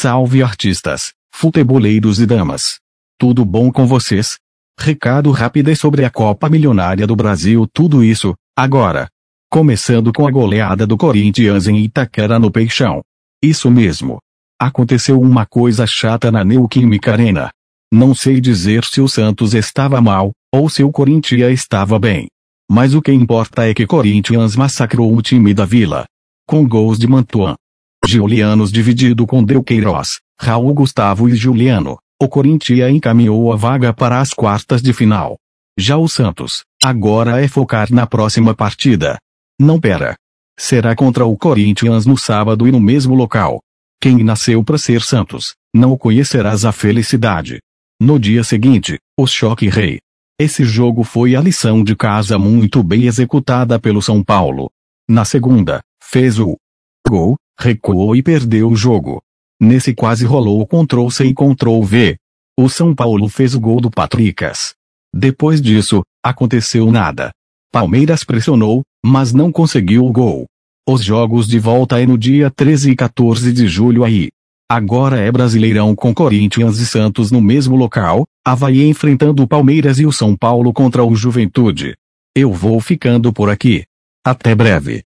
Salve artistas, futeboleiros e damas. Tudo bom com vocês? Recado rápido sobre a Copa Milionária do Brasil, tudo isso, agora. Começando com a goleada do Corinthians em Itaquera no Peixão. Isso mesmo. Aconteceu uma coisa chata na Neoquímica Arena. Não sei dizer se o Santos estava mal, ou se o Corinthians estava bem. Mas o que importa é que Corinthians massacrou o time da Vila. Com gols de Mantuan. Julianos dividido com Delqueiroz, Raul Gustavo e Juliano. O Corinthians encaminhou a vaga para as quartas de final. Já o Santos, agora é focar na próxima partida. Não pera. Será contra o Corinthians no sábado e no mesmo local. Quem nasceu para ser Santos, não conhecerás a felicidade. No dia seguinte, o choque rei. Esse jogo foi a lição de casa muito bem executada pelo São Paulo. Na segunda, fez o gol, recuou e perdeu o jogo. Nesse quase rolou Ctrl C e Ctrl V. O São Paulo fez o gol do Patricas. Depois disso, aconteceu nada. Palmeiras pressionou, mas não conseguiu o gol. Os jogos de volta é no dia 13 e 14 de julho aí. Agora é Brasileirão com Corinthians e Santos no mesmo local, Havaí enfrentando o Palmeiras e o São Paulo contra o Juventude. Eu vou ficando por aqui. Até breve.